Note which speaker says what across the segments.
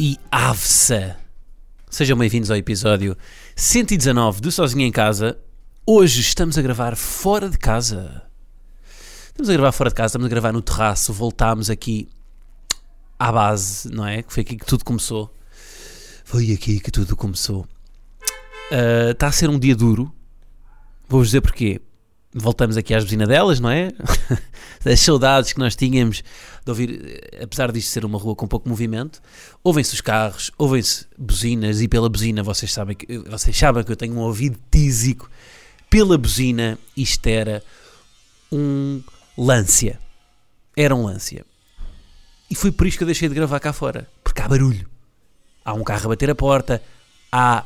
Speaker 1: e avsa? Sejam bem-vindos ao episódio 119 do Sozinho em Casa. Hoje estamos a gravar fora de casa. Estamos a gravar fora de casa, estamos a gravar no terraço, voltámos aqui à base, não é? Que foi aqui que tudo começou. Foi aqui que tudo começou. Ah, Está a ser um dia duro. Vou-vos dizer porquê. Voltamos aqui às buzinadelas, não é? Das saudades que nós tínhamos de ouvir, eh, apesar disto ser uma rua com pouco movimento, ouvem-se os carros, ouvem-se buzinas e pela buzina vocês sabem que, vocês sabem que eu tenho um ouvido tísico. Pela buzina isto era um Lancia. Era um Lancia. E foi por isso que eu deixei de gravar cá fora. Porque há barulho. Há um carro a bater a porta. Há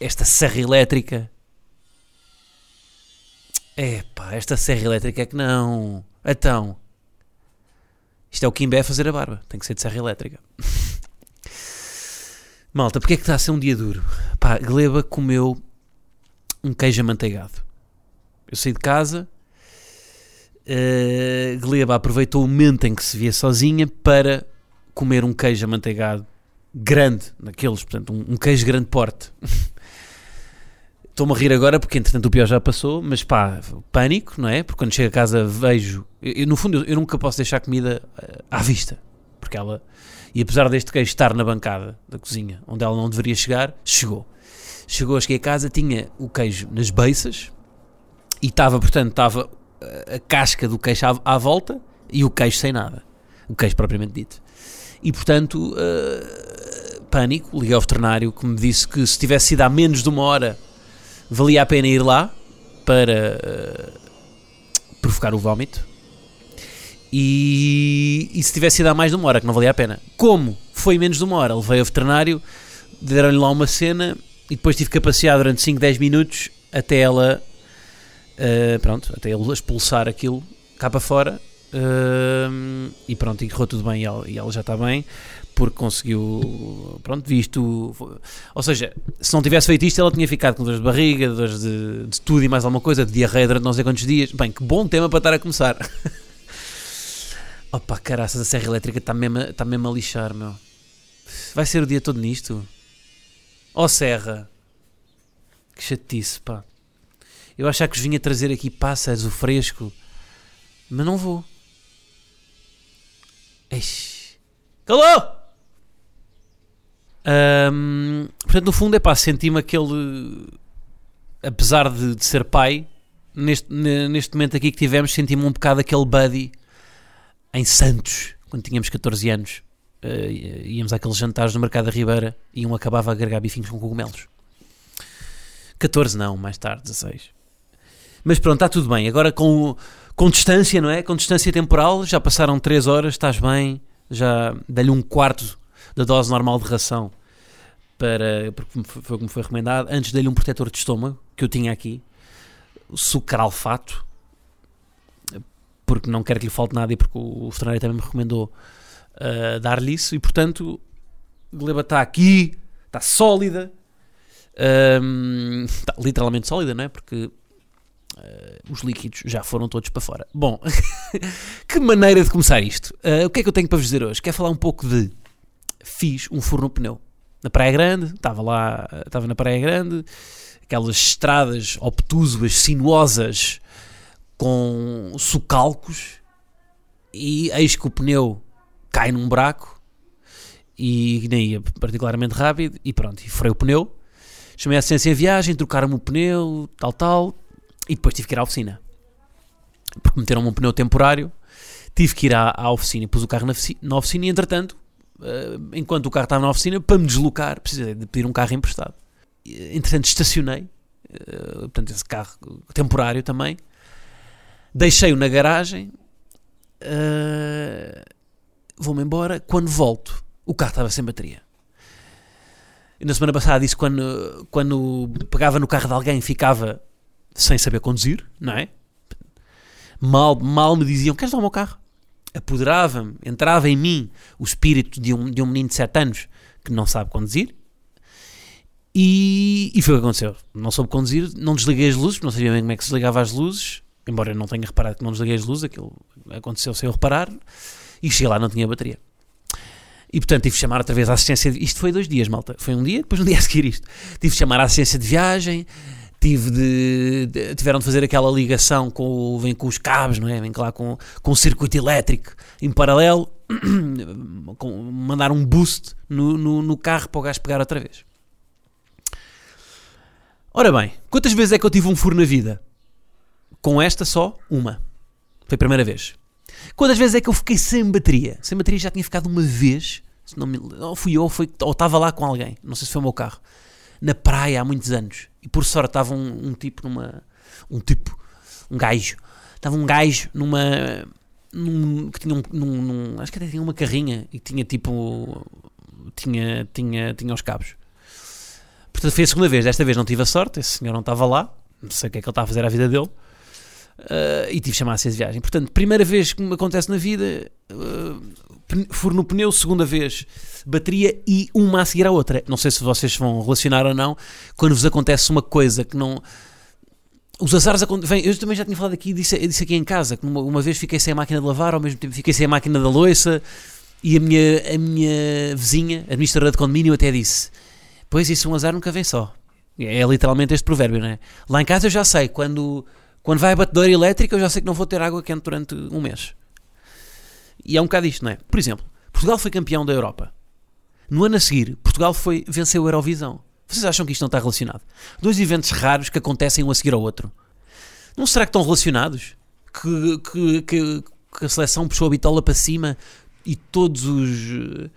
Speaker 1: esta serra elétrica. Epá, esta serra elétrica é que não. Então. Isto é o Kimbé a fazer a barba. Tem que ser de serra elétrica. Malta, porque é que está a ser um dia duro? Pá, Gleba comeu um queijo amanteigado. Eu saí de casa. Uh, Gleba aproveitou o momento em que se via sozinha para comer um queijo amanteigado grande, naqueles, portanto, um, um queijo grande porte. Estou-me a rir agora porque entretanto o pior já passou, mas pá, pânico, não é? Porque quando chego a casa vejo. Eu, no fundo, eu, nunca posso deixar comida eh, à vista, porque ela. E apesar deste queijo estar na bancada da cozinha, onde ela não deveria chegar, chegou. Chegou, cheguei a casa, tinha o queijo nas beiças e estava, portanto, estava a casca do queijo à, à volta e o queijo sem nada. O queijo propriamente dito. E portanto, uh, pânico, liguei ao veterinário que me disse que se tivesse sido há menos de uma hora valia a pena ir lá para uh, provocar o vómito. E, e se tivesse ido há mais de uma hora, que não valia a pena. Como foi menos de uma hora, levei ao veterinário, deram-lhe lá uma cena e depois tive que passear durante 5, 10 minutos até ela, uh, pronto, até ele expulsar aquilo cá para fora. Uh, e pronto, e correu tudo bem e ela, e ela já está bem porque conseguiu, pronto, visto. Ou seja, se não tivesse feito isto, ela tinha ficado com dores de barriga, dores de, de tudo e mais alguma coisa, de diarreia durante não sei quantos dias. Bem, que bom tema para estar a começar. Opa, caraças, a serra elétrica está mesmo, está mesmo a lixar, meu. Vai ser o dia todo nisto? Ó serra. Que chatice, pá. Eu achava que vos vinha trazer aqui pássaros, o fresco. Mas não vou. Eish. Calou! Ahm, portanto, no fundo, é pá, senti-me aquele. Apesar de, de ser pai, neste, ne- neste momento aqui que tivemos, senti-me um bocado aquele buddy em Santos, quando tínhamos 14 anos. Eh, íamos àqueles jantares no Mercado da Ribeira e um acabava a agregar bifinhos com cogumelos. 14 não, mais tarde, 16. Mas pronto, está tudo bem. Agora com, com distância, não é? Com distância temporal, já passaram 3 horas, estás bem, já dei-lhe um quarto da dose normal de ração para, porque foi como foi recomendado. Antes dei-lhe um protetor de estômago que eu tinha aqui, sucralfato, porque não quero que lhe falte nada e porque o veterinário também me recomendou uh, dar-lhe isso. E portanto, gleba está aqui, está sólida, um, está literalmente sólida, não é? Porque uh, os líquidos já foram todos para fora. Bom, que maneira de começar isto? Uh, o que é que eu tenho para vos dizer hoje? Quero falar um pouco de. Fiz um furo no pneu na Praia Grande, estava lá, estava na Praia Grande, aquelas estradas obtusas, sinuosas, com socalcos, e eis que o pneu cai num buraco e nem ia particularmente rápido, e pronto, e furei o pneu. Chamei a assistência em viagem, trocaram-me o pneu, tal, tal, e depois tive que ir à oficina. Porque meteram-me um pneu temporário, tive que ir à, à oficina pus o carro na, ofici- na oficina e entretanto, enquanto o carro estava na oficina, para me deslocar, precisei de pedir um carro emprestado. E, Entretanto, estacionei, eh, portanto, esse carro temporário também, deixei-o na garagem, eh, vou-me embora, quando volto, o carro estava sem bateria. Na semana passada disse quando, quando pegava no carro de alguém ficava sem saber conduzir, não é? Mal, mal me diziam: Queres dar o meu carro? Apoderava-me, entrava em mim o espírito de um, de um menino de 7 anos que não sabe conduzir. E, e foi o que aconteceu. Não soube conduzir, não desliguei as luzes, não sabia bem como é que se desligava as luzes. Embora eu não tenha reparado que não desliguei as luzes, aquilo aconteceu sem eu reparar. E cheguei lá, não tinha bateria. E portanto tive de chamar outra vez a assistência. De... Isto foi dois dias, malta. Foi um dia, depois um dia a seguir isto. Tive de chamar a assistência de viagem. Tive de, de, tiveram de fazer aquela ligação com, vem com os cabos, não é? Vem lá com, com o circuito elétrico em paralelo, com, mandar um boost no, no, no carro para o gajo pegar outra vez. Ora bem, quantas vezes é que eu tive um furo na vida? Com esta só, uma. Foi a primeira vez. Quantas vezes é que eu fiquei sem bateria? Sem bateria já tinha ficado uma vez. Se não me, ou fui eu, ou, foi, ou estava lá com alguém. Não sei se foi o meu carro. Na praia há muitos anos. E por sorte estava um, um tipo numa. Um tipo. Um gajo. Estava um gajo numa. Num, que tinha um, num, num, acho que até tinha uma carrinha e tinha tipo. Tinha, tinha, tinha os cabos. Portanto, foi a segunda vez. Desta vez não tive a sorte. Esse senhor não estava lá. Não sei o que é que ele está a fazer à vida dele. Uh, e tive de chamar a de viagem. Portanto, primeira vez que me acontece na vida, uh, furo no pneu, segunda vez bateria e uma a seguir à outra. Não sei se vocês vão relacionar ou não, quando vos acontece uma coisa que não. Os azares acontecem. Eu também já tinha falado aqui, disse, disse aqui em casa, que uma, uma, vez fiquei sem a máquina de lavar, ao mesmo tempo fiquei sem a máquina da louça, e a minha, a minha vizinha, administradora de condomínio, até disse: Pois isso, um azar nunca vem só. É literalmente este provérbio, não é? Lá em casa eu já sei, quando quando vai a batedora elétrica, eu já sei que não vou ter água quente durante um mês. E é um bocado isto, não é? Por exemplo, Portugal foi campeão da Europa. No ano a seguir, Portugal foi venceu a Eurovisão. Vocês acham que isto não está relacionado? Dois eventos raros que acontecem um a seguir ao outro. Não será que estão relacionados? Que, que, que, que a seleção puxou a bitola para cima e todos os.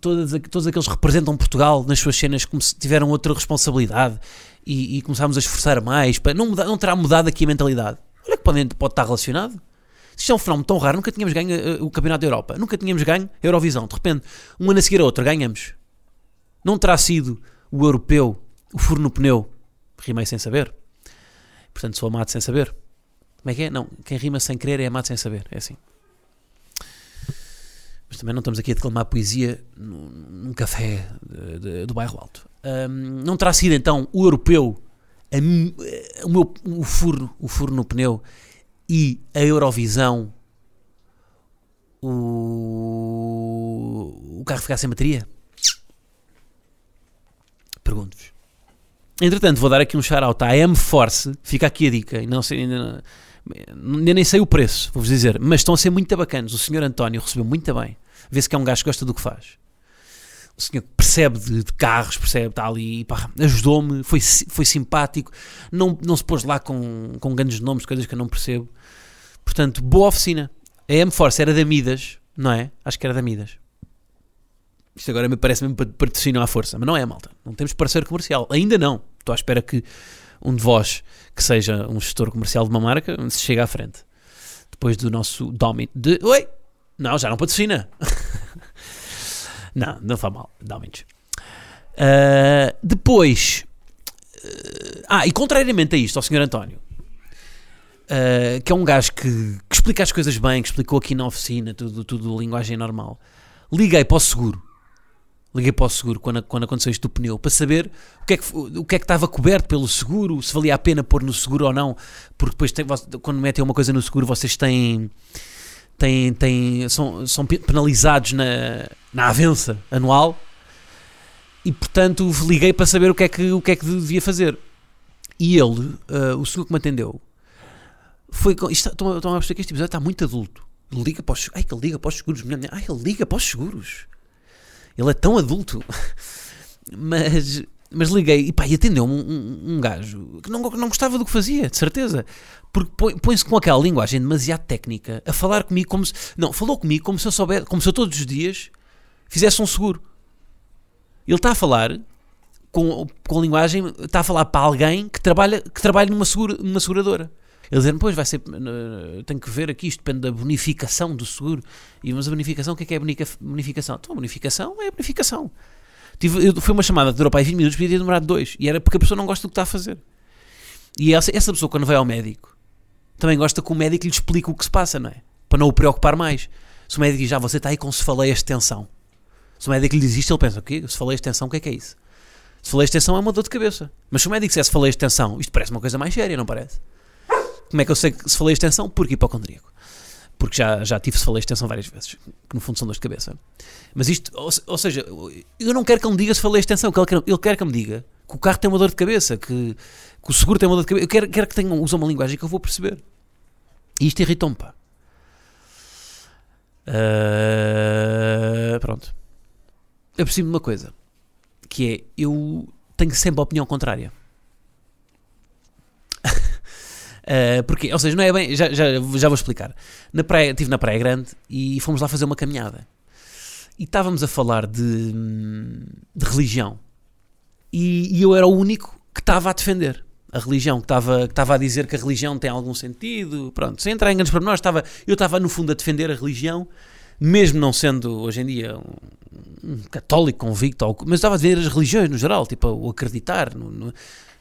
Speaker 1: Todos, todos aqueles que representam Portugal nas suas cenas como se tiveram outra responsabilidade e, e começámos a esforçar mais, para, não, não terá mudado aqui a mentalidade. Olha que pode, pode estar relacionado. Isto é um fenómeno tão raro, nunca tínhamos ganho uh, o Campeonato da Europa, nunca tínhamos ganho a Eurovisão. De repente, um ano a seguir a outro, ganhamos. Não terá sido o europeu, o furo no pneu. Rimei sem saber. Portanto, sou amado sem saber. Como é que é? Não, quem rima sem querer é amado sem saber. É assim. Mas também não estamos aqui a declamar poesia num, café do bairro Alto. Um, não terá sido então o europeu a, o, meu, o, furo, o furo no pneu e a Eurovisão o, o carro ficar sem bateria? Pergunto-vos. Entretanto, vou dar aqui um shout-out à M-Force. Fica aqui a dica. Não sei, ainda, ainda nem sei o preço, vou-vos dizer. Mas estão a ser muito bacanas. O senhor António recebeu muito bem. Vê-se que é um gajo que gosta do que faz o senhor percebe de, de carros, percebe, está ali, ajudou-me, foi, foi simpático, não, não se pôs lá com, com grandes nomes, coisas que eu não percebo. Portanto, boa oficina. A M-Force era da Midas, não é? Acho que era da Midas. Isto agora me parece mesmo patrocínio à força, mas não é, malta. Não temos parceiro comercial. Ainda não. Estou à espera que um de vós, que seja um gestor comercial de uma marca, se chegue à frente. Depois do nosso Domin... De... Oi! Não, já não patrocina. Não, não faz mal, dá menos. Uh, depois, uh, ah, e contrariamente a isto, ao Sr. António, uh, que é um gajo que, que, explica as coisas bem, que explicou aqui na oficina, tudo, tudo linguagem normal, liguei para o seguro. Liguei para o seguro quando, quando aconteceu isto do pneu para saber o que, é que, o que é que estava coberto pelo seguro, se valia a pena pôr no seguro ou não, porque depois tem, quando metem uma coisa no seguro vocês têm têm, têm, são, são penalizados na, na avença anual e portanto liguei para saber o que é que, o que, é que devia fazer. E ele, uh, o senhor que me atendeu, foi. Isto, estão, a perceber que este episódio está muito adulto. Liga para os, ai, que ele liga para os seguros. Ai, ele liga para os seguros. Ele é tão adulto. Mas mas liguei e pá, e atendeu-me um, um, um, gajo que não, não gostava do que fazia, de certeza. Porque põe-se com aquela linguagem demasiado técnica a falar comigo como se. Não, falou comigo como se eu soubesse, como se eu todos os dias fizesse um seguro. Ele está a falar com, com a linguagem, está a falar para alguém que trabalha, que trabalha numa, segura, numa seguradora. Ele dizendo, pois vai ser, tenho que ver aqui, isto depende da bonificação do seguro. E, mas a bonificação, o que é que é bonificação? Então, a bonificação é a bonificação. Tive, eu- foi uma chamada que durou para aí 20 minutos, podia ter demorado dois. E era porque a pessoa não gosta do que está a fazer. E essa, essa pessoa, quando vai ao médico, também gosta que o médico lhe explique o que se passa, não é? Para não o preocupar mais. Se o médico diz, já você está aí com cefaleias de tensão. Se o médico lhe diz isto, ele pensa, o quê? Cefaleias de tensão, o que é que é isso? Cefaleias de tensão é uma dor de cabeça. Mas se o médico dissesse cefaleias de tensão, isto parece uma coisa mais séria, não parece? Como é que eu sei que cefaleias de tensão? Porque hipocondríaco. Porque já, já tive cefaleias de tensão várias vezes, que no fundo são dores de cabeça. Mas isto, ou, ou seja, eu não quero que ele me diga cefaleias de tensão, que ele quer, ele quer que me diga que o carro tem uma dor de cabeça, que, que o seguro tem uma dor de cabeça. Eu quero, quero que tenha, use uma linguagem que eu vou perceber. E isto irritou-me, pá. Ah, pronto. Eu percebo uma coisa, que é, eu tenho sempre a opinião contrária. Ah, porque, ou seja, não é bem, já, já, já vou explicar. Na praia, estive na Praia Grande e fomos lá fazer uma caminhada. E estávamos a falar de, de religião. E, e eu era o único que estava a defender a religião, que estava, que estava a dizer que a religião tem algum sentido. Pronto, sem entrar em grandes pormenores, estava, eu estava no fundo a defender a religião, mesmo não sendo hoje em dia um, um católico convicto, mas estava a defender as religiões no geral, tipo o acreditar no- no-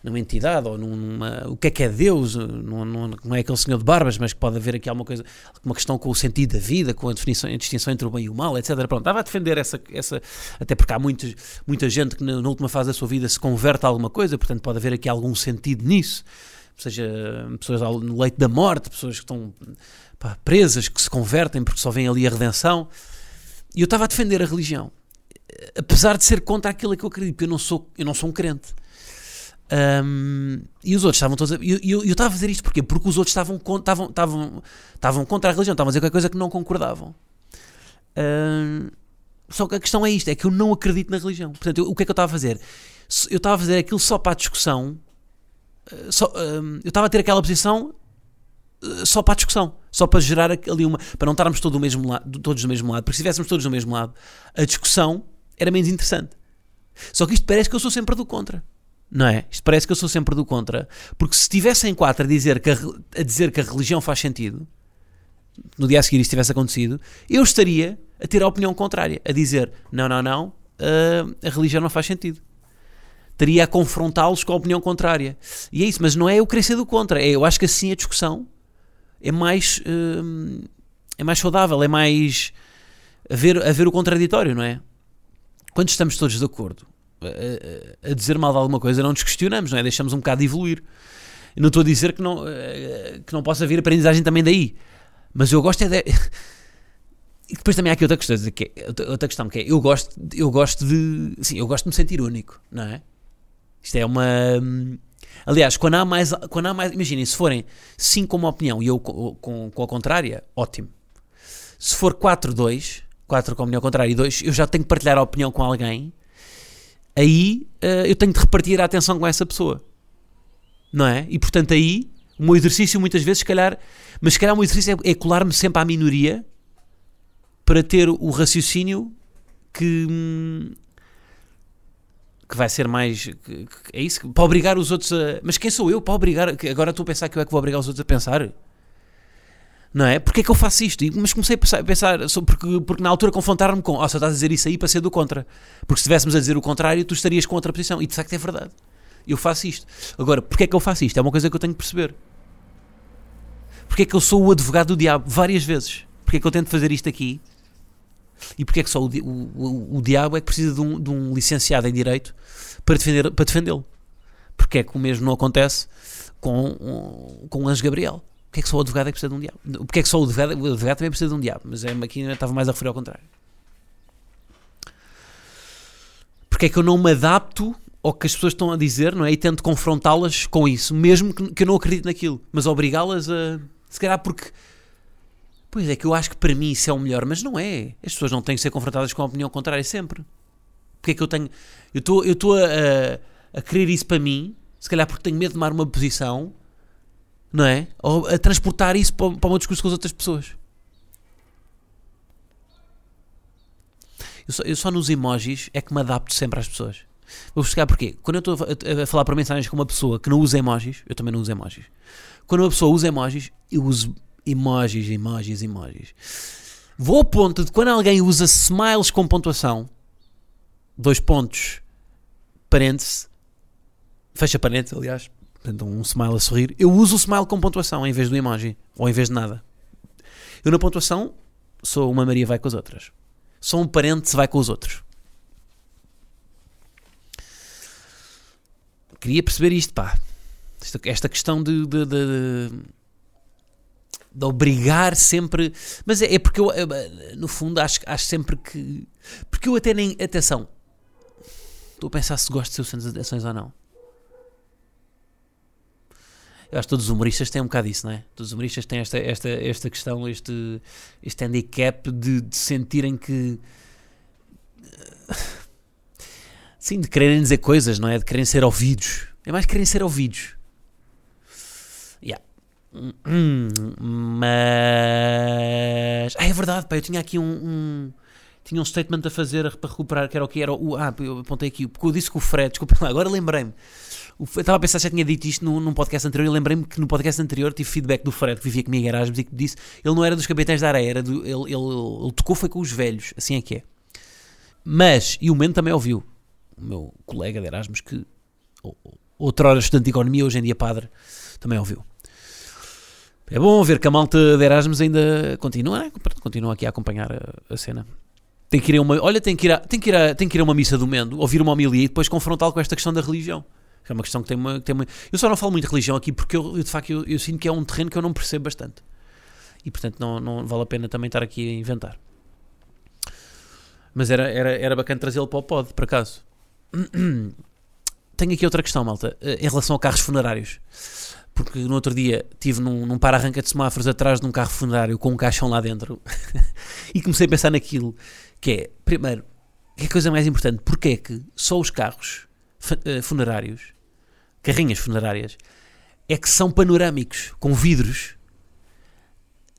Speaker 1: numa entidade ou numa, o que é que é Deus, não, não, não é aquele senhor de barbas, mas que pode haver aqui alguma coisa, uma questão com o sentido da vida, com a definição, a distinção entre o bem e o mal, etc. Pronto, estava a defender essa, essa até porque há muita gente que na, na última fase da sua vida se converte a alguma coisa, portanto pode haver aqui algum sentido nisso, seja pessoas ao- no leito da morte, pessoas que estão pá, presas, que se convertem porque só vem ali a redenção. E eu estava a defender a religião, apesar de ser contra aquilo que eu acredito, porque eu não sou, eu não sou um crente. Ahm, e os outros estavam todos. a- eu, eu, estava a fazer isto porquê? Porque os outros estavam, estavam, estavam, estavam contra a religião, estavam a dizer qualquer coisa que não concordavam. Ahm, só que a questão é isto: é que eu não acredito na religião. Portanto, eu- o que é que eu estava a fazer? Eu estava a fazer aquilo só para a discussão. eh, Só, ahm, eu estava a ter aquela posição eh, só para a discussão, só para gerar ali uma. para não estarmos todo do mesmo lado, todos do mesmo lado, porque se estivéssemos todos do mesmo lado, a discussão era menos interessante. Só que isto parece que eu sou sempre do contra. Não é? Isto parece que eu sou sempre do contra. Porque se estivessem quatro a dizer que a, a dizer que a religião faz sentido, no dia a seguir isto tivesse acontecido, eu estaria a ter a opinião contrária, a dizer não, não, não, ah, a religião não faz sentido. Estaria a confrontá-los com a opinião contrária. E é isso, mas não é eu querer ser do contra. É, eu acho que assim a discussão é mais, hum, é mais saudável, é mais a ver, a ver o contraditório, não é? Quando estamos todos de acordo a, a- dizer mal de alguma coisa, não nos questionamos, não é? Deixamos um bocado de evoluir. Não estou a dizer que não, eh, que não possa vir aprendizagem também daí, mas eu gosto é de. E depois também há aqui outra questão, que é, outra- questão que é, eu gosto, eu gosto de, sim, eu gosto de me sentir único, não é? Isto é uma, aliás, quando há mais, quando há mais, imaginem, se forem cinco com uma opinião e eu com, com, com a contrária, ótimo. Se for 4, 2, 4 com a opinião contrária e 2, eu já tenho que partilhar a opinião com alguém, aí eh, eu tenho de repartir a atenção com essa pessoa. Não é? E portanto aí, o meu exercício muitas vezes, se calhar, mas se calhar o meu exercício é, é colar-me sempre à minoria para ter o raciocínio que, hum, que vai ser mais. que- que- é isso? Para obrigar os outros a. Mas quem sou eu para obrigar. Agora estou a pensar que eu é que vou obrigar os outros a pensar. Não é? Porque é que eu faço isto? Mas comecei a pensar, porque, porque na altura confrontaram-me com, oh, só estás a dizer isso aí para ser do contra. Porque se estivéssemos a dizer o contrário, tu estarias com outra posição. E de facto é verdade. Eu faço isto. Agora, porque é que eu faço isto? É uma coisa que eu tenho que perceber. Porque é que eu sou o advogado do diabo várias vezes? Porque é que eu tento fazer isto aqui? E porque é que só o, o, o, diabo é que precisa de um, de um licenciado em Direito para, defender, para defendê-lo? Porque é que o mesmo não acontece com, com o Anjo Gabriel? Porque é que só o advogado é que precisa de um diabo? Porque é que só o advogado, o advogado também precisa de um diabo? Mas é, aqui estava mais a referir ao contrário. Porque é que eu não me adapto ao que as pessoas estão a dizer, não é? E tento confrontá-las com isso, mesmo que, que eu não acredite naquilo, mas obrigá-las a. Se calhar porque. Pois é que eu acho que para mim isso é o melhor, mas não é. As pessoas não têm que ser confrontadas com a opinião contrária sempre. Porque é que eu tenho. Eu estou eu estou a, a, a querer isso para mim, se calhar porque tenho medo de tomar uma posição, não é? Ou a transportar isso para, para o meu discurso com as outras pessoas. Eu só, eu só nos emojis é que me adapto sempre às pessoas. Vou explicar porquê. Quando eu estou a falar para mensagens com uma pessoa que não usa emojis, eu também não uso emojis. Quando uma pessoa usa emojis, eu uso emojis, emojis, emojis. Vou ao ponto de quando alguém usa smiles com pontuação, dois pontos, parênteses, fecha parênteses, aliás, portanto, um smile a sorrir. Eu uso o smile com pontuação em vez do emoji, ou em vez de nada. Eu na pontuação sou uma Maria vai com as outras. Sou um parente vai com os outros. Queria perceber isto, pá. Esta, questão de, de, de, de, obrigar sempre. Mas é, é porque eu, no fundo, acho, acho sempre que. Porque eu até nem. Atenção. Estou a pensar se gosto de ser o centro de atenções ou não. Eu acho que todos os humoristas têm um bocado isso, não é? Todos os humoristas têm esta, esta, esta questão, este, este handicap de, de sentirem que. Sim, de quererem dizer coisas, não é? De quererem ser ouvidos. É mais quererem ser ouvidos. Yeah. Hum, mas. Ah, é verdade, pá, eu tinha aqui um, um. tinha um statement a fazer para recuperar, que era o que era o. Ah, eu apontei aqui, porque eu disse que o Fred, desculpa agora lembrei-me. Eu estava a pensar se já tinha dito isto num, num podcast anterior. Eu lembrei-me que no podcast anterior tive feedback do Fred, que vivia comigo em Erasmus, e que disse ele não era dos capitães da areia, era do, ele, ele, ele, tocou foi com os velhos, assim é que é. Mas, e o Mendo também ouviu, o meu colega de Erasmus, que outrora estudante de economia, hoje em dia padre, também ouviu. É bom ver que a malta de Erasmus ainda continua, continua aqui a acompanhar a, a, cena. Tem que ir a uma, olha, tem que ir a, tem que ir a, tem que ir a uma missa do Mendo, ouvir uma homilia e depois confrontá-lo com esta questão da religião. É uma questão que tem uma, que tem uma. Eu só não falo muito de religião aqui porque eu, de facto eu, eu, sinto que é um terreno que eu não percebo bastante. E portanto não, não vale a pena também estar aqui a inventar. Mas era, era, era bacana trazê-lo para o pod, por acaso. Tenho aqui outra questão, malta, eh, em relação a carros funerários. Porque no outro dia estive num, num para-arranca de semáforos atrás de um carro funerário com um caixão lá dentro e comecei a pensar naquilo que é, primeiro, que é a coisa mais importante, porque é que só os carros eh, funerários carrinhas funerárias, é que são panorâmicos, com vidros,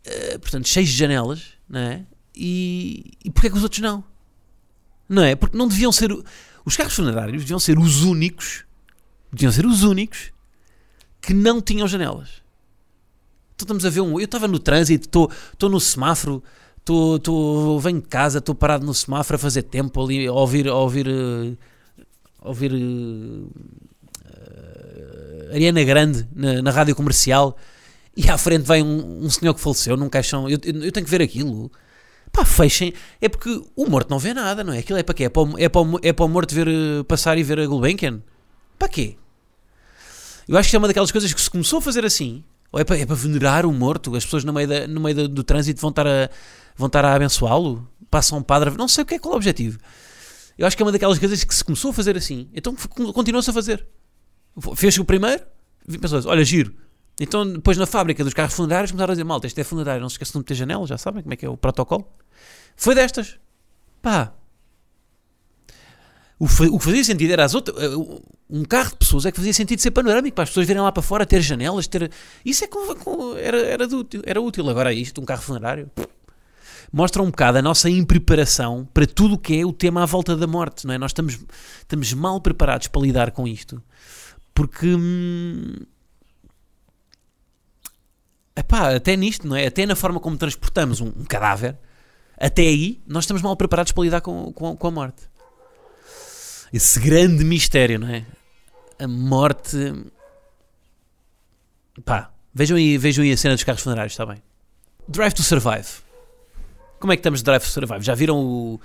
Speaker 1: uh, portanto, cheios de janelas, não é? E, e porquê é que os outros não? Não é? Porque não deviam ser. Os carros funerários deviam ser os únicos, deviam ser os únicos que não tinham janelas. Então estamos a ver um. Eu estava no trânsito, estou no semáforo, tô, tô, venho de casa, estou parado no semáforo a fazer tempo ali, a ouvir. A ouvir, eh, a ouvir Ariana Grande na, na, rádio comercial e à frente vem um, um senhor que faleceu num caixão. Eu, eu, eu, tenho que ver aquilo. Pá, fechem. É porque o morto não vê nada, não é? Aquilo é para quê? É para o, é para o, é para o morto ver, eh, passar e ver a Gulbenkian? Para quê? Eu acho que é uma daquelas coisas que se começou a fazer assim. Ou é para, é para venerar o morto? As pessoas no meio, da, no meio do, do trânsito vão estar a, vão estar a abençoá-lo? Passam um padre. Não sei o que é qual é o objetivo. Eu acho que é uma daquelas coisas que se começou a fazer assim. Então continua-se a fazer. Fez o primeiro, pensou olha, giro. Então, depois na fábrica dos carros funerários, começaram a dizer: malta, este é funerário, não se esqueçam de meter janela, já sabem como é que é o protocolo. Foi destas. Pá. O, o que fazia sentido era as outras. Eh, um carro de pessoas é que fazia sentido ser panorâmico, para as pessoas virem lá para fora, ter janelas, ter. Isso é era, era, útil, era útil. Agora isto, um carro funerário. Mostra um bocado a nossa impreparação para tudo o que é o tema à volta da morte, não é? Nós estamos, estamos mal preparados para lidar com isto. Porque. Hum, epá, até nisto, não é? Até na forma como transportamos um, um cadáver, até aí nós estamos mal preparados para lidar com, com, com, a morte. Esse grande mistério, não é? A morte. Pá, vejam aí, vejam aí a cena dos carros funerários, está bem? Drive to Survive. Como é que estamos de Drive to Survive? Já viram o,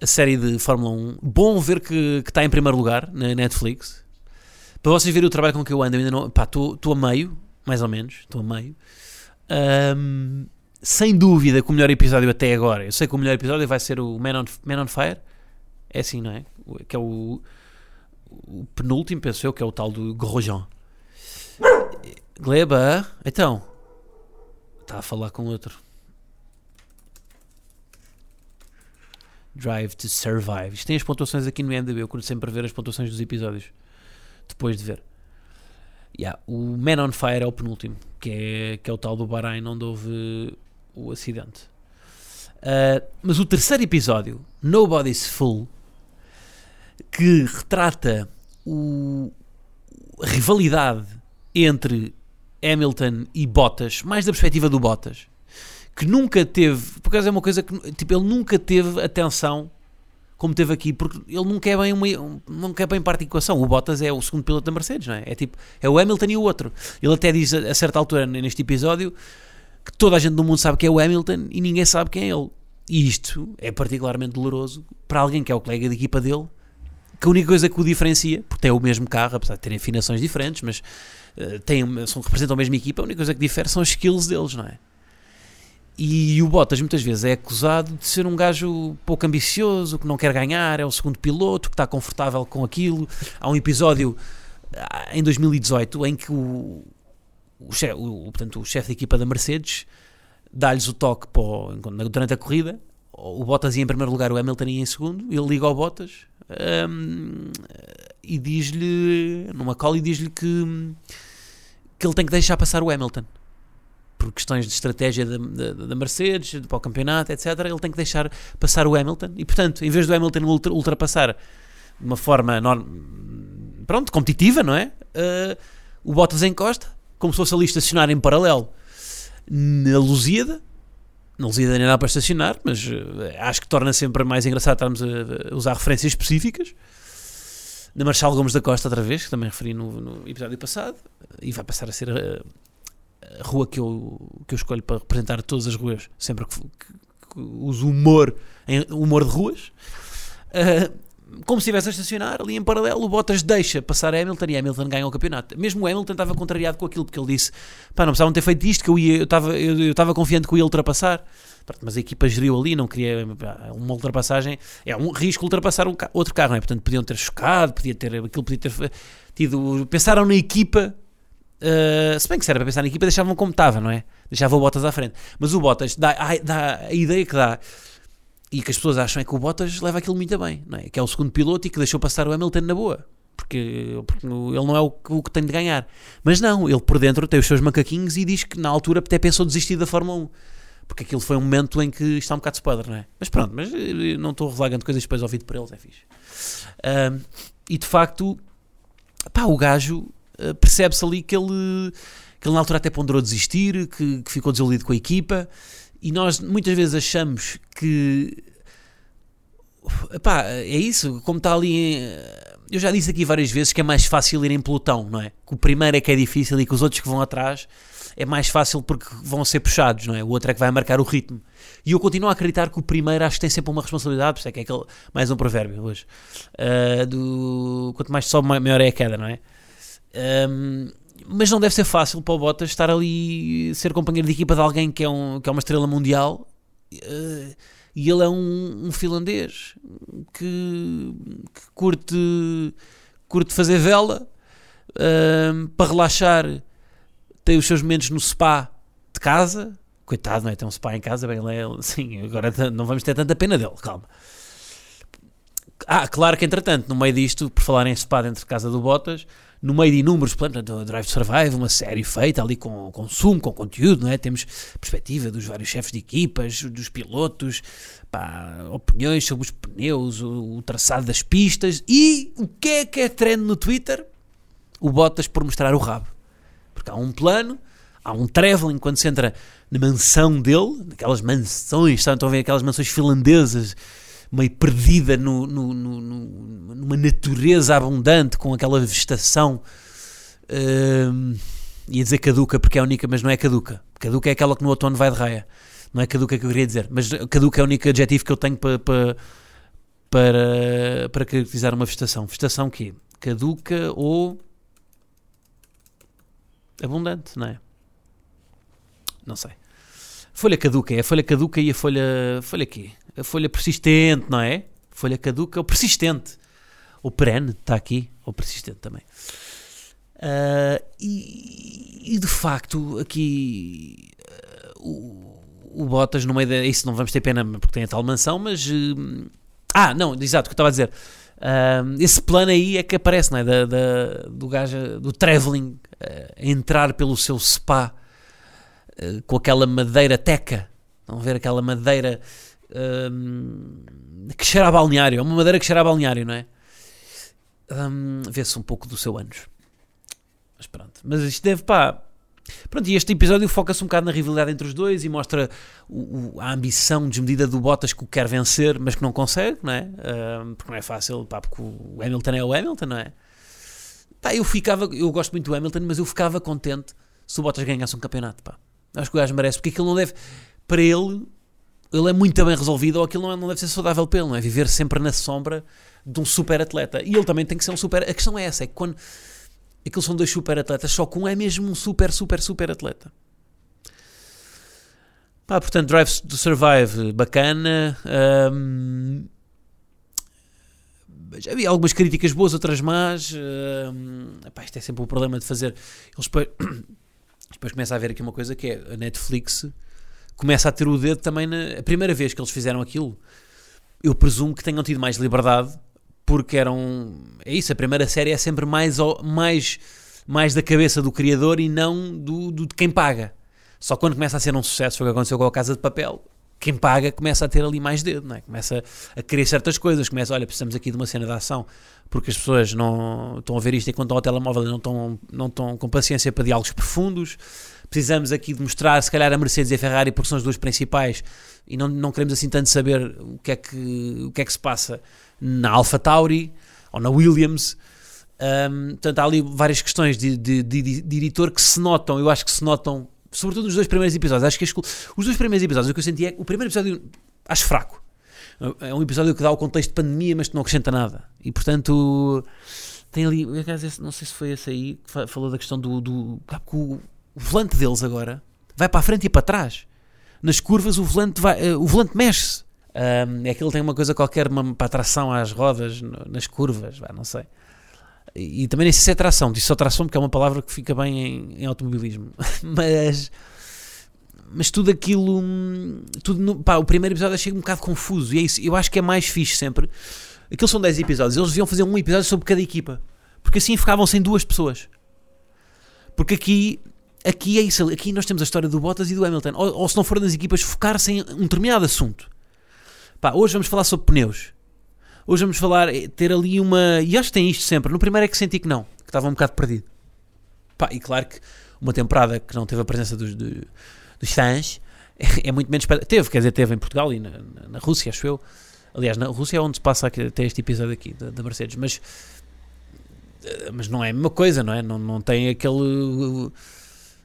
Speaker 1: a série de Fórmula 1? Bom ver que, que está em primeiro lugar na Netflix. Para vocês verem o trabalho com que eu ando, eu ainda não. Pá, estou a meio, mais ou menos, estou a meio. Um, sem dúvida que o melhor episódio até agora, eu sei que o melhor episódio vai ser o Man on, Man on Fire. É assim, não é? Que é o, o penúltimo, penso eu, que é o tal do Grosjean. Gleba, então. Está a falar com outro. Drive to Survive. Isto tem as pontuações aqui no MDB. Eu curto sempre ver as pontuações dos episódios depois de ver. Yeah, o Man on Fire é o penúltimo, que é, que é o tal do Bahrein onde houve o acidente. Uh, mas o terceiro episódio, Nobody's Full, que retrata o, a rivalidade entre Hamilton e Bottas, mais da perspectiva do Bottas, que nunca teve, por acaso é uma coisa que tipo, ele nunca teve atenção como teve aqui, porque ele não quer bem, uma, não quer bem parte da equação. O Bottas é o segundo piloto da Mercedes, não é? É tipo, é o Hamilton e o outro. Ele até diz a, a certa altura neste episódio que toda a gente do mundo sabe que é o Hamilton e ninguém sabe quem é ele. E isto é particularmente doloroso para alguém que é o colega de equipa dele, que a única coisa que o diferencia, porque tem o mesmo carro, apesar de terem afinações diferentes, mas uh, têm, são, representam a mesma equipa, a única coisa que difere são os skills deles, não é? E o Bottas muitas vezes é acusado de ser um gajo pouco ambicioso, que não quer ganhar, é o segundo piloto, que está confortável com aquilo. Há um episódio ah, em 2018 em que o, o, chefe, o, portanto, o chefe da equipa da Mercedes dá-lhes o toque o, durante a corrida. O Bottas ia em primeiro lugar, o Hamilton ia em segundo. Ele liga ao Bottas um, e diz-lhe, numa call, e diz-lhe que, que ele tem que deixar passar o Hamilton por questões de estratégia da, Mercedes, para o campeonato, etc., ele tem que deixar passar o Hamilton e, portanto, em vez do Hamilton ultra, ultrapassar de uma forma norm, pronto, competitiva, não é? Uh, o Bottas encosta, como se fosse ali estacionar em paralelo na Lusíada. Na Lusíada nem dá para estacionar, mas uh, acho que torna sempre mais engraçado estarmos a, a usar referências específicas. Na Marshal Gomes da Costa, outra vez, que também referi no, no episódio passado, e vai passar a ser uh, a rua que eu, que eu escolho para representar todas as ruas, sempre que, que, que uso humor, humor de ruas. Uh, como se estivesse a estacionar ali em paralelo, o Bottas deixa passar Hamilton e Hamilton ganha o campeonato. Mesmo o Hamilton estava contrariado com aquilo, porque ele disse: pá, não precisavam ter feito isto, que eu, ia, eu, estava, eu, eu estava confiante que eu ia ultrapassar. Mas a equipa geriu ali, não queria uma ultrapassagem. É um risco ultrapassar um, outro carro, não é? Portanto, podiam ter chocado, podia ter, aquilo podia ter tido. Pensaram na equipa Uh, se bem que se era para pensar na equipa, deixavam como estava, não é? Deixava o Bottas à frente. Mas o Bottas dá, dá a ideia que dá e que as pessoas acham é que o Bottas leva aquilo muito bem, não é? Que é o segundo piloto e que deixou passar o Hamilton na boa. Porque, porque ele não é o, o, que tem de ganhar. Mas não, ele por dentro tem os seus macaquinhos e diz que na altura até pensou desistir da Fórmula 1. Porque aquilo foi um momento em que está um bocado de spoiler, não é? Mas pronto, mas não estou relagando coisas depois ouvido por eles, é fixe. Uh, e de facto, pá, o gajo eh, percebe-se ali que ele, que ele na altura até ponderou desistir, que, que ficou desiludido com a equipa, e nós muitas vezes achamos que Epá, é isso, como está ali em, Eu já disse aqui várias vezes que é mais fácil ir em pelotão, não é? Que o primeiro é que é difícil e que os outros que vão atrás é mais fácil porque vão ser puxados, não é? O outro é que vai marcar o ritmo. E eu continuo a acreditar que o primeiro acho que tem sempre uma responsabilidade, por isso é que é aquele, mais um provérbio hoje. Uh, do, quanto mais sobe, maior é a queda, não é? Um, mas não deve ser fácil para o Bottas estar ali, ser companheiro de equipa de alguém que é, um, que é uma estrela mundial uh, e ele é um, um finlandês que, que, curte, curte fazer vela uh, para relaxar. Tem os seus momentos no spa de casa. Coitado, não é? Tem um spa em casa, bem, ele é, sim, agora não vamos ter tanta pena dele, calma. Ah, claro que entretanto, no meio disto, por falar em spa dentro de casa do Bottas, no meio de inúmeros planos, do Drive to Survive, uma série feita ali com consumo, com conteúdo, não é? Temos perspectiva dos vários chefes de equipas, dos pilotos, pá, opiniões sobre os pneus, o, o, traçado das pistas e o que é que é trend no Twitter? O Bottas por mostrar o rabo. Porque há um plano, há um traveling quando se entra na mansão dele, naquelas mansões, estão a ver aquelas mansões finlandesas meio perdida no, no, no, numa natureza abundante, com aquela vegetação. Uh, ia dizer caduca porque é a única, mas não é caduca. Caduca é aquela que no outono vai de raia. Não é caduca que eu queria dizer, mas caduca é o único adjetivo que eu tenho para, para, para, para caracterizar uma vegetação. Vegetação que Caduca ou abundante, não é? Não sei. Folha caduca, é a folha caduca e a folha. Folha quê? A folha persistente, não é? Folha caduca ou persistente. O perene está aqui, ou persistente também. Uh, e, e, de facto, aqui uh, o, o Bottas no meio da. Isso não vamos ter pena porque tem a tal mansão, mas. Uh, ah, não, exato, o que eu estava a dizer. esse plano aí é que aparece, não é? Da, da do gajo, do travelling, entrar pelo seu spa com aquela madeira teca. Vão ver aquela madeira um, que cheira a balneário, é uma madeira que cheira a balneário, não é? Um, Vê-se um pouco do seu anos. Mas pronto. Mas isto deve, pá, Pronto, e este episódio foca-se um bocado na rivalidade entre os dois e mostra o, o, a ambição desmedida do Bottas que o quer vencer, mas que não consegue, não é? Uh, porque não é fácil, pá, porque o Hamilton é o Hamilton, não é? Eu ficava, eu gosto muito do Hamilton, mas eu ficava contente se o Bottas ganhasse um campeonato, pá. Acho que o gajo merece, porque aquilo não deve, para ele, ele é muito bem resolvido, ou aquilo não, é, não deve ser saudável para ele, não é? Viver sempre na sombra de um super atleta. E ele também tem que ser um super. A questão é essa, é que quando Aqueles são dois super atletas, só que um é mesmo um super, super, super atleta. Pá, portanto, Drive to Survive, bacana. Um, já vi algumas críticas boas, outras más. Um, epá, isto é sempre o um problema de fazer. Eles depois, depois começa a haver aqui uma coisa que é a Netflix começa a ter o dedo também na a primeira vez que eles fizeram aquilo. Eu presumo que tenham tido mais liberdade porque eram. É isso, a primeira série é sempre mais, mais, mais da cabeça do criador e não do, do, de quem paga. Só quando começa a ser um sucesso, foi o que aconteceu com a Casa de Papel, quem paga começa a ter ali mais dedo, não é? começa a querer certas coisas, começa, olha, precisamos aqui de uma cena de ação, porque as pessoas não estão a ver isto enquanto estão ao telemóvel e não estão, não estão com paciência para diálogos profundos, precisamos aqui de mostrar, se calhar, a Mercedes e a Ferrari, porque são as duas principais, e não, não queremos assim tanto saber o que é que, o que, é que se passa na Alpha Tauri ou na Williams. Um, portanto, há ali várias questões de, de, de, de, editor que se notam, eu acho que se notam, sobretudo nos dois primeiros episódios. Acho que os dois primeiros episódios, o que eu senti é que o primeiro episódio acho fraco. É um episódio que dá o contexto de pandemia, mas que não acrescenta nada. E portanto, tem ali, não sei se foi esse aí que falou da questão do. do o, volante deles agora vai para a frente e para trás. Nas curvas, o volante, vai, eh, o volante mexe-se. Um, é que ele tem uma coisa qualquer uma, para atração às rodas, nas curvas, vai, não sei. E, também nem sei se é tração, disse só tração porque é uma palavra que fica bem em, em automobilismo. mas, mas tudo aquilo, tudo no, pá, o primeiro episódio achei um bocado confuso. E é isso, eu acho que é mais fixe sempre. Aqueles são 10 episódios, eles deviam fazer um episódio sobre cada equipa, porque assim ficavam sem duas pessoas. Porque aqui aqui é isso, aqui nós temos a história do Bottas e do Hamilton. Ou, ou se não for das equipas, focar-se em um determinado assunto. Pá, hoje vamos falar sobre pneus. Hoje vamos falar, eh, ter ali uma. E acho que tem isto sempre. No primeiro é que senti que não, que estava um bocado perdido. Pá, e claro que uma temporada que não teve a presença dos, dos, dos fãs é muito menos. Teve, quer dizer, teve em Portugal e na, na, na Rússia, acho eu. Aliás, na Rússia é onde se passa até este episódio aqui da, da Mercedes, mas, eh, mas não é a mesma coisa, não é? Não, não tem aquele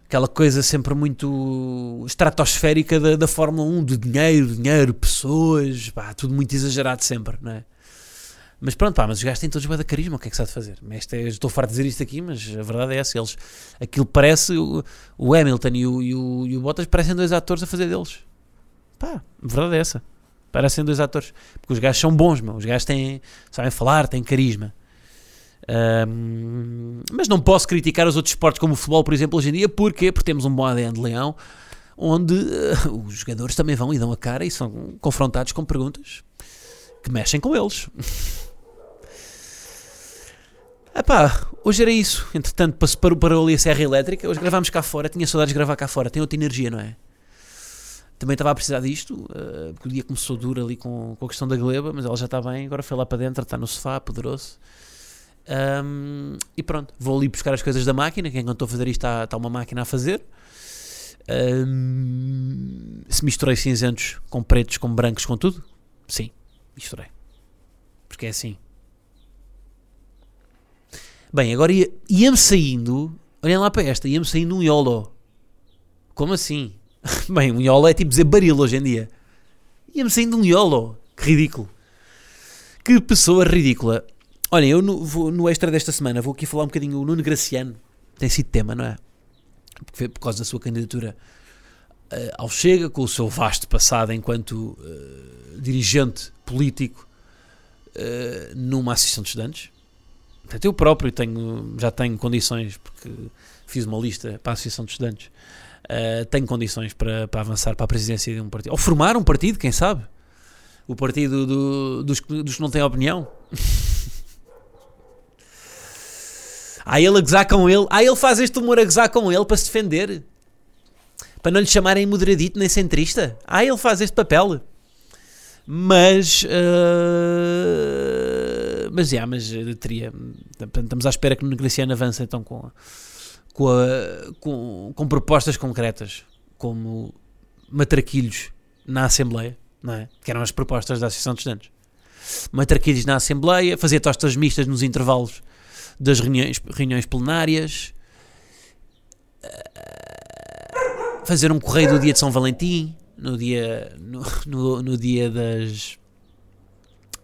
Speaker 1: aquela coisa sempre muito estratosférica da, da Fórmula 1, de dinheiro, dinheiro, pessoas, pá, tudo muito exagerado sempre, não é? Mas pronto, pá, mas os gajos têm todos bem da carisma, o que é que se há de fazer? Este é, estou farto de dizer isto aqui, mas a verdade é essa, eles, aquilo parece, o, o Hamilton e o, e, o, e o Bottas parecem dois atores a fazer deles. Pá, a verdade é essa. Parecem dois atores. Porque os gajos são bons, meu. os gajos têm, sabem falar, têm carisma. Um, mas não posso criticar os outros esportes como o futebol, por exemplo, hoje em dia, porque, porque temos um bom ADN de leão, onde uh, os jogadores também vão e dão a cara e são confrontados com perguntas que mexem com eles. Epá, hoje era isso. Entretanto, parou, parou ali a serra elétrica. Hoje gravámos cá fora. Tinha saudades de gravar cá fora. Tem outra energia, não é? Também estava a precisar disto, uh, porque o dia começou duro ali com, com a questão da gleba, mas ela já está bem. Agora foi lá para dentro, está no sofá, poderoso. Um, e pronto, vou ali buscar as coisas da máquina. Quem a fazer isto está, está uma máquina a fazer. Um, se misturei cinzentos com pretos, com brancos, com tudo? Sim, misturei. Porque é assim. Bem, agora ia, ia-me saindo. Olhem lá para esta, ia-me saindo um YOLO. Como assim? Bem, um YOLO é tipo dizer baril hoje em dia. Ia-me saindo um YOLO. Que ridículo. Que pessoa ridícula. Olhem, eu no, vou, no extra desta semana vou aqui falar um bocadinho. O Nuno Graciano tem sido tema, não é? Porque por causa da sua candidatura uh, ao Chega, com o seu vasto passado enquanto uh, dirigente político uh, numa associação de estudantes. Até eu próprio tenho, já tenho condições, porque fiz uma lista para a associação de estudantes. tenho condições para, para avançar para a presidência de um partido. Ou formar um partido, quem sabe? O partido do, dos, dos que não têm opinião. Aí ele a gozar com ele. Aí ele faz este humor a gozar com ele para se defender. Para não lhe chamarem moderadito nem centrista. Aí ele faz este papel. Mas. Uh, mas, yeah, mas teria. Estamos à espera que o Negliciano avance então com, com, a- com, com propostas concretas, como matraquilhos na Assembleia, não é? que eram as propostas da Associação de Estudantes. Matraquilhos na Assembleia, fazer tostas mistas nos intervalos das reuniões, reuniões plenárias, eh, fazer um correio do dia de São Valentim, no dia, no, no, no dia das.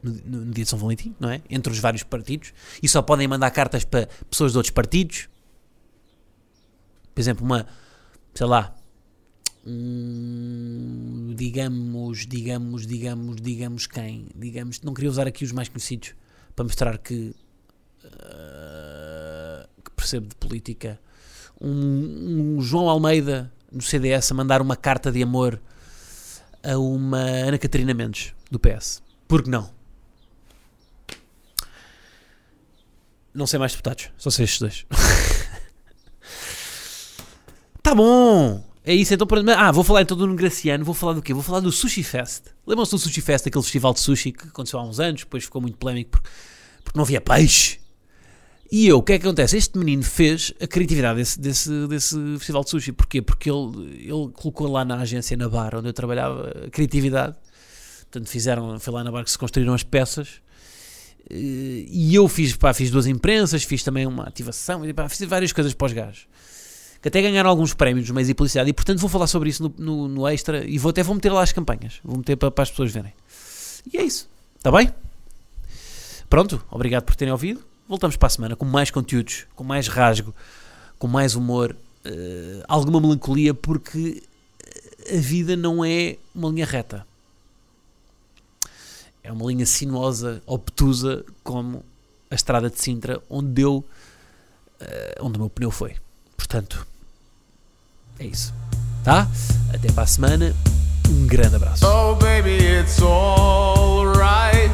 Speaker 1: No, no- dia de São Valentim, não é? Entre os vários partidos. E só podem mandar cartas para pessoas de outros partidos. Por exemplo, uma. Sei lá. um, digamos, digamos, digamos, digamos quem? Digamos, não queria usar aqui os mais conhecidos para mostrar que. eh, que percebo de política. Um, um João Almeida no CDS a mandar uma carta de amor a uma Ana Catarina Mendes do PS. Por que não? Não sei mais deputados, só sei estes dois. tá bom! É isso, então. para- Ah, vou falar então do Graciano. Vou falar do quê? Vou falar do Sushi Fest. Lembram-se do Sushi Fest, aquele festival de sushi que aconteceu há uns anos, depois ficou muito polémico porque, porque não havia peixe. E eu, o que é que acontece? Este menino fez a criatividade desse, desse, desse festival de sushi. Porquê? Porque ele, ele colocou lá na agência, na bar onde eu trabalhava, a criatividade. Portanto, fizeram, foi lá na bar que se construíram as peças. Eh, E eu fiz, pá, fiz duas imprensas, fiz também uma ativação, pá, fiz várias coisas para os gajos. Que até ganharam alguns prémios nos meios de publicidade. E portanto vou falar sobre isso no, no, no extra e vou até vou meter lá as campanhas. Vou meter para, para as pessoas verem. E é isso. Está bem? Pronto, obrigado por terem ouvido. Voltamos para a semana com mais conteúdos, com mais rasgo, com mais humor, eh, alguma melancolia, porque a vida não é uma linha reta. É uma linha sinuosa, obtusa, como a estrada de Sintra, onde deu, eh, onde o meu pneu foi. Portanto, é isso. Tá? Até para a semana. Um grande abraço.
Speaker 2: Oh, baby, it's alright.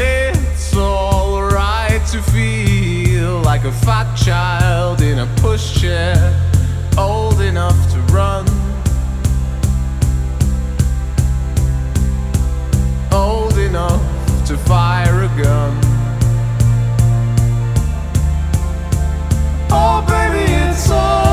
Speaker 2: It's alright to feel like a fat child in a pushchair, old enough to run to fire a gun. Oh, baby, it's all.